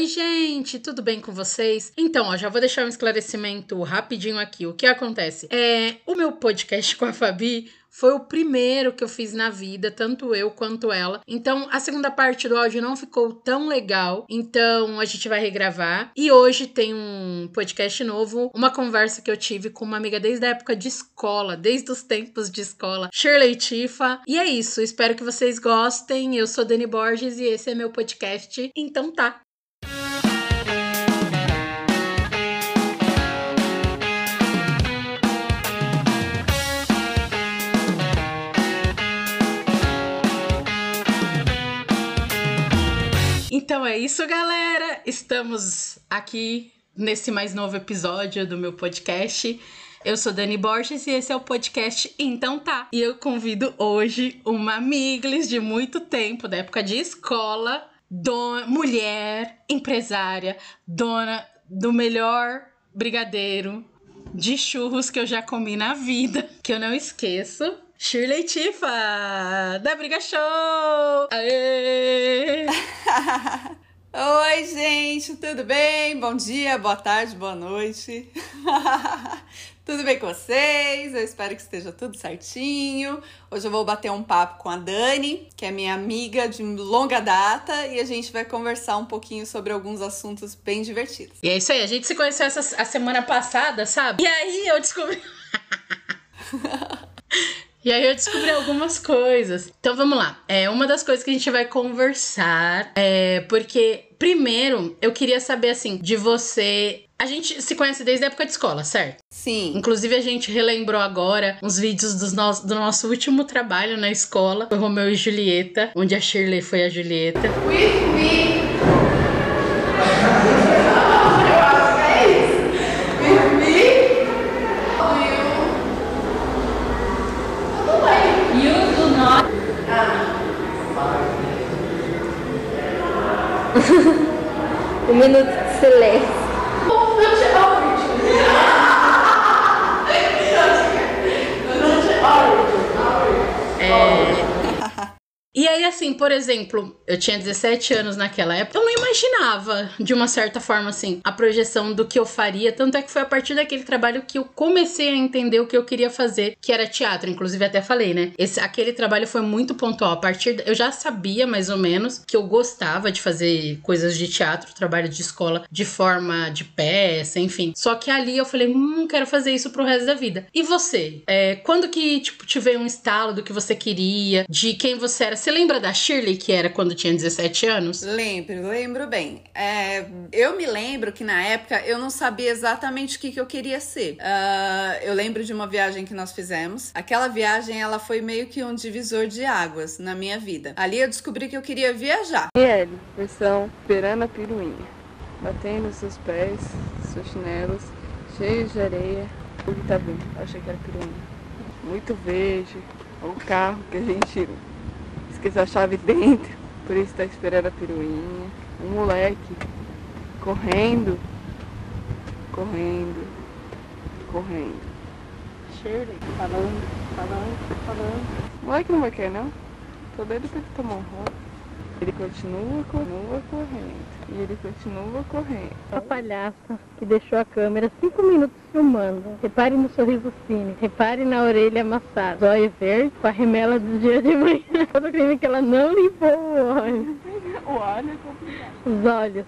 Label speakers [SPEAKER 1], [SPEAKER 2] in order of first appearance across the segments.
[SPEAKER 1] Oi, gente, tudo bem com vocês? Então, ó, já vou deixar um esclarecimento rapidinho aqui. O que acontece? É, o meu podcast com a Fabi foi o primeiro que eu fiz na vida, tanto eu quanto ela. Então, a segunda parte do áudio não ficou tão legal, então a gente vai regravar. E hoje tem um podcast novo, uma conversa que eu tive com uma amiga desde a época de escola, desde os tempos de escola, Shirley Tifa. E é isso, espero que vocês gostem. Eu sou Dani Borges e esse é meu podcast. Então tá. Então é isso, galera. Estamos aqui nesse mais novo episódio do meu podcast. Eu sou Dani Borges e esse é o podcast Então Tá. E eu convido hoje uma amiglis de muito tempo, da época de escola, dona, mulher, empresária, dona do melhor brigadeiro de churros que eu já comi na vida, que eu não esqueço. Shirley Tifa, da Briga Show! Aê!
[SPEAKER 2] Oi, gente, tudo bem? Bom dia, boa tarde, boa noite. tudo bem com vocês? Eu espero que esteja tudo certinho. Hoje eu vou bater um papo com a Dani, que é minha amiga de longa data, e a gente vai conversar um pouquinho sobre alguns assuntos bem divertidos.
[SPEAKER 1] E é isso aí, a gente se conheceu essa, a semana passada, sabe? E aí eu descobri. E aí eu descobri algumas coisas. Então vamos lá. É uma das coisas que a gente vai conversar é porque primeiro eu queria saber assim de você. A gente se conhece desde a época de escola, certo?
[SPEAKER 2] Sim.
[SPEAKER 1] Inclusive a gente relembrou agora uns vídeos dos no do nosso último trabalho na escola, foi Romeu e Julieta, onde a Shirley foi a Julieta.
[SPEAKER 2] With me.
[SPEAKER 3] Um minuto de silêncio.
[SPEAKER 1] É... E aí, assim, por exemplo, eu tinha 17 anos naquela época, eu não imaginava, de uma certa forma, assim, a projeção do que eu faria. Tanto é que foi a partir daquele trabalho que eu comecei a entender o que eu queria fazer, que era teatro. Inclusive, até falei, né? Esse, aquele trabalho foi muito pontual. A partir. Eu já sabia, mais ou menos, que eu gostava de fazer coisas de teatro, trabalho de escola, de forma de peça, enfim. Só que ali eu falei, hum, quero fazer isso pro resto da vida. E você? É, quando que, tipo, te veio um estalo do que você queria, de quem você era? Você lembra da Shirley, que era quando tinha 17 anos?
[SPEAKER 2] Lembro, lembro bem. É, eu me lembro que na época eu não sabia exatamente o que, que eu queria ser. Uh, eu lembro de uma viagem que nós fizemos. Aquela viagem, ela foi meio que um divisor de águas na minha vida. Ali eu descobri que eu queria viajar.
[SPEAKER 4] Miele, versão Perana Piruinha. Batendo seus pés, seus chinelos, cheios de areia. O que tá bem? Achei que era piruinha. Muito verde. O carro que a gente esqueceu a chave dentro, por isso tá esperando a piruinha. Um moleque correndo, correndo, correndo.
[SPEAKER 3] Shirley, falando, falando, falando.
[SPEAKER 4] O moleque não vai querer não? Tô doido pra ele tomar um rolo. Ele continua, continua correndo. E ele continua correndo.
[SPEAKER 3] A palhaça que deixou a câmera cinco minutos filmando. Repare no sorriso cínico. Repare na orelha amassada. Zóio verde com a remela do dia de manhã. Todo crime que ela não limpou o olho.
[SPEAKER 4] O olho é complicado.
[SPEAKER 3] Os olhos.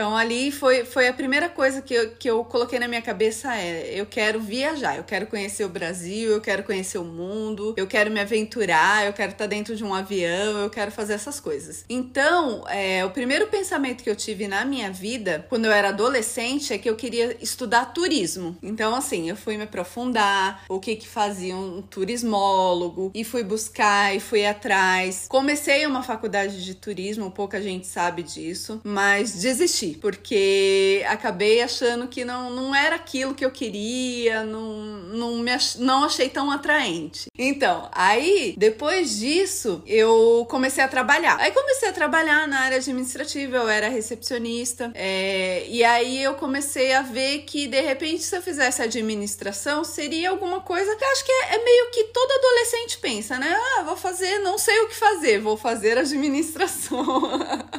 [SPEAKER 2] Então ali foi, foi a primeira coisa que eu, que eu coloquei na minha cabeça é eu quero viajar, eu quero conhecer o Brasil, eu quero conhecer o mundo, eu quero me aventurar, eu quero estar dentro de um avião, eu quero fazer essas coisas. Então, é, o primeiro pensamento que eu tive na minha vida, quando eu era adolescente, é que eu queria estudar turismo. Então, assim, eu fui me aprofundar, o que que fazia um turismólogo, e fui buscar, e fui atrás. Comecei uma faculdade de turismo, pouca gente sabe disso, mas desisti, porque acabei achando que não, não era aquilo que eu queria, não, não, me ach, não achei tão atraente. Então, aí, depois disso, eu comecei a trabalhar. Aí comecei a trabalhar na área administrativa, eu era recepcionista, é, e aí eu comecei a ver que, de repente, se eu fizesse administração, seria alguma coisa que acho que é, é meio que todo adolescente pensa, né? Ah, vou fazer, não sei o que fazer, vou fazer administração.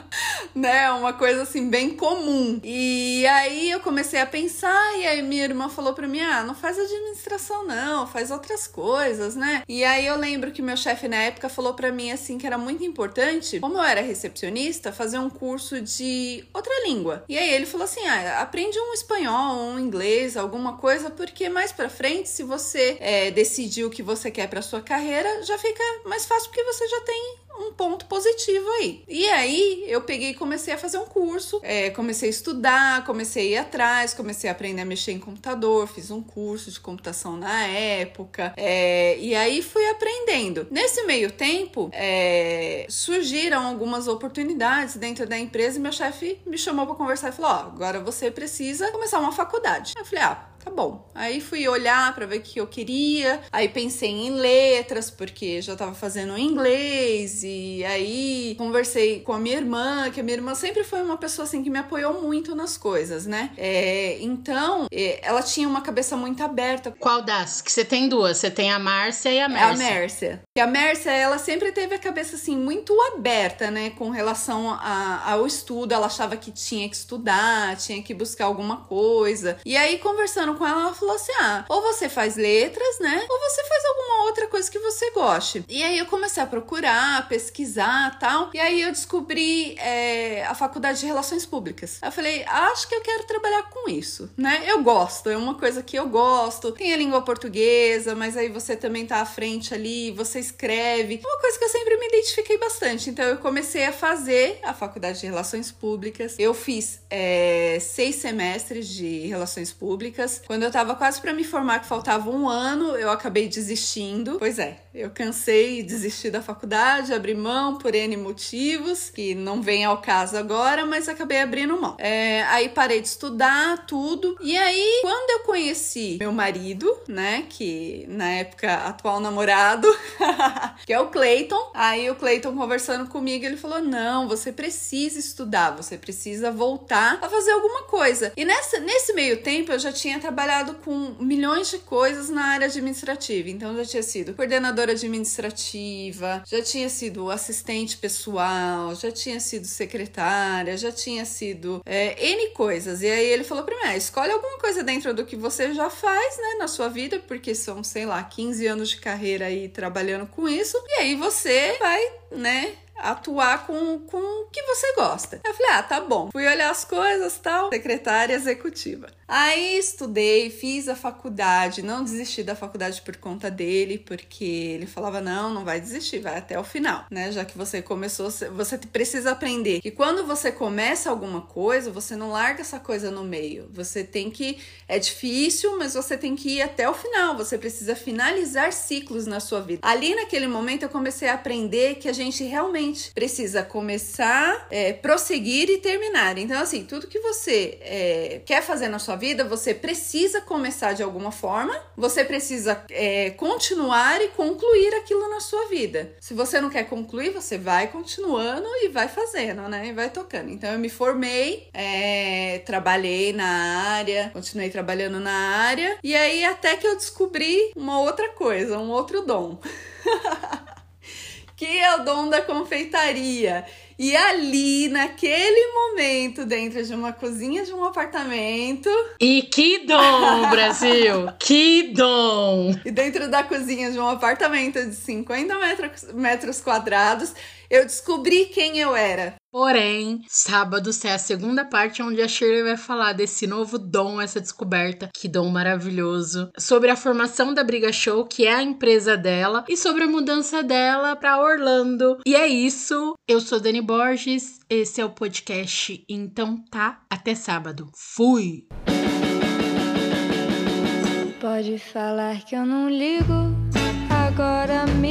[SPEAKER 2] né? Uma coisa assim bem comum. E aí eu comecei a pensar e aí minha irmã falou para mim: "Ah, não faz administração não, faz outras coisas, né?". E aí eu lembro que meu chefe na época falou para mim assim que era muito importante, como eu era recepcionista, fazer um curso de outra língua. E aí ele falou assim: "Ah, aprende um espanhol, um inglês, alguma coisa, porque mais para frente, se você é, decidir o que você quer para sua carreira, já fica mais fácil porque você já tem um ponto positivo aí. E aí eu peguei e comecei a fazer um curso, é, comecei a estudar, comecei a ir atrás, comecei a aprender a mexer em computador, fiz um curso de computação na época, é, e aí fui aprendendo. Nesse meio tempo, é, surgiram algumas oportunidades dentro da empresa e meu chefe me chamou para conversar e falou: Ó, oh, agora você precisa começar uma faculdade. Eu falei: ah, tá bom. Aí fui olhar para ver o que eu queria. Aí pensei em letras, porque já tava fazendo inglês. E aí conversei com a minha irmã, que a minha irmã sempre foi uma pessoa assim que me apoiou muito nas coisas, né? É, então, é, ela tinha uma cabeça muito aberta.
[SPEAKER 1] Qual das? Que você tem duas. Você tem a Márcia e a Mércia.
[SPEAKER 2] É a Mércia. E a Mércia, ela sempre teve a cabeça assim muito aberta, né? Com relação a, ao estudo. Ela achava que tinha que estudar, tinha que buscar alguma coisa. E aí, conversando com ela, ela falou assim: ah, ou você faz letras, né? Ou você faz alguma outra coisa que você goste. E aí eu comecei a procurar, pesquisar tal. E aí eu descobri é, a faculdade de Relações Públicas. Eu falei, acho que eu quero trabalhar com isso, né? Eu gosto, é uma coisa que eu gosto. Tem a língua portuguesa, mas aí você também tá à frente ali, você escreve. Uma coisa que eu sempre me identifiquei bastante. Então eu comecei a fazer a faculdade de Relações Públicas. Eu fiz é, seis semestres de Relações Públicas. Quando eu tava quase para me formar, que faltava um ano, eu acabei desistindo. Pois é, eu cansei e desisti da faculdade, abri mão por N motivos, que não vem ao caso agora, mas acabei abrindo mão. É, aí parei de estudar tudo. E aí, quando eu conheci meu marido, né, que na época atual namorado, que é o Clayton, aí o Clayton conversando comigo, ele falou: "Não, você precisa estudar, você precisa voltar a fazer alguma coisa". E nessa, nesse meio tempo eu já tinha trabalhado com milhões de coisas na área administrativa. Então já tinha sido coordenadora administrativa, já tinha sido assistente pessoal, já tinha sido secretária, já tinha sido é, N coisas. E aí ele falou pra mim: ah, escolhe alguma coisa dentro do que você já faz, né, na sua vida, porque são, sei lá, 15 anos de carreira aí trabalhando com isso. E aí você vai, né, atuar com, com o que você gosta. Eu falei, ah, tá bom. Fui olhar as coisas tal, secretária executiva. Aí estudei, fiz a faculdade, não desisti da faculdade por conta dele, porque ele falava: não, não vai desistir, vai até o final, né? Já que você começou, você precisa aprender que quando você começa alguma coisa, você não larga essa coisa no meio. Você tem que. É difícil, mas você tem que ir até o final. Você precisa finalizar ciclos na sua vida. Ali naquele momento eu comecei a aprender que a gente realmente precisa começar, é, prosseguir e terminar. Então, assim, tudo que você é, quer fazer na sua vida, você precisa começar de alguma forma, você precisa é, continuar e concluir aquilo na sua vida. Se você não quer concluir, você vai continuando e vai fazendo, né? E vai tocando. Então eu me formei, é, trabalhei na área, continuei trabalhando na área, e aí até que eu descobri uma outra coisa, um outro dom. que é o dom da confeitaria. E ali, naquele momento, dentro de uma cozinha de um apartamento.
[SPEAKER 1] E que dom, Brasil! que dom!
[SPEAKER 2] E dentro da cozinha de um apartamento de 50 metros, metros quadrados, eu descobri quem eu era.
[SPEAKER 1] Porém, sábado é a segunda parte onde a Shirley vai falar desse novo dom, essa descoberta, que dom maravilhoso, sobre a formação da Briga Show, que é a empresa dela, e sobre a mudança dela para Orlando. E é isso. Eu sou Dani Borges, esse é o podcast Então Tá. Até sábado. Fui!
[SPEAKER 5] Pode falar que eu não ligo, agora amigo,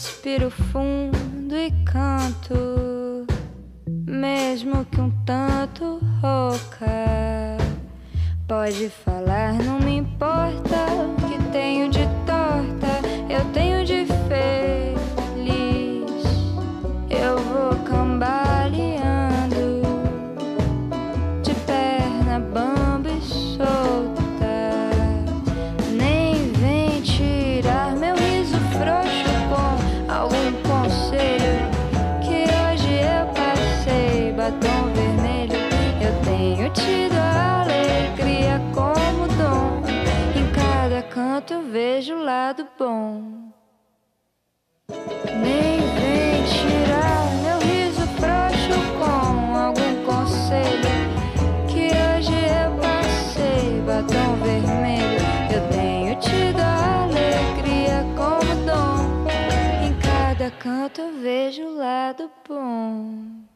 [SPEAKER 5] Respiro fundo e canto, mesmo que um tanto rouca. Pode falar, canto eu vejo o lado bom. Nem vem tirar meu riso frouxo com algum conselho que hoje eu passei batom vermelho. Eu tenho tido a alegria como dom. Em cada canto eu vejo o lado bom.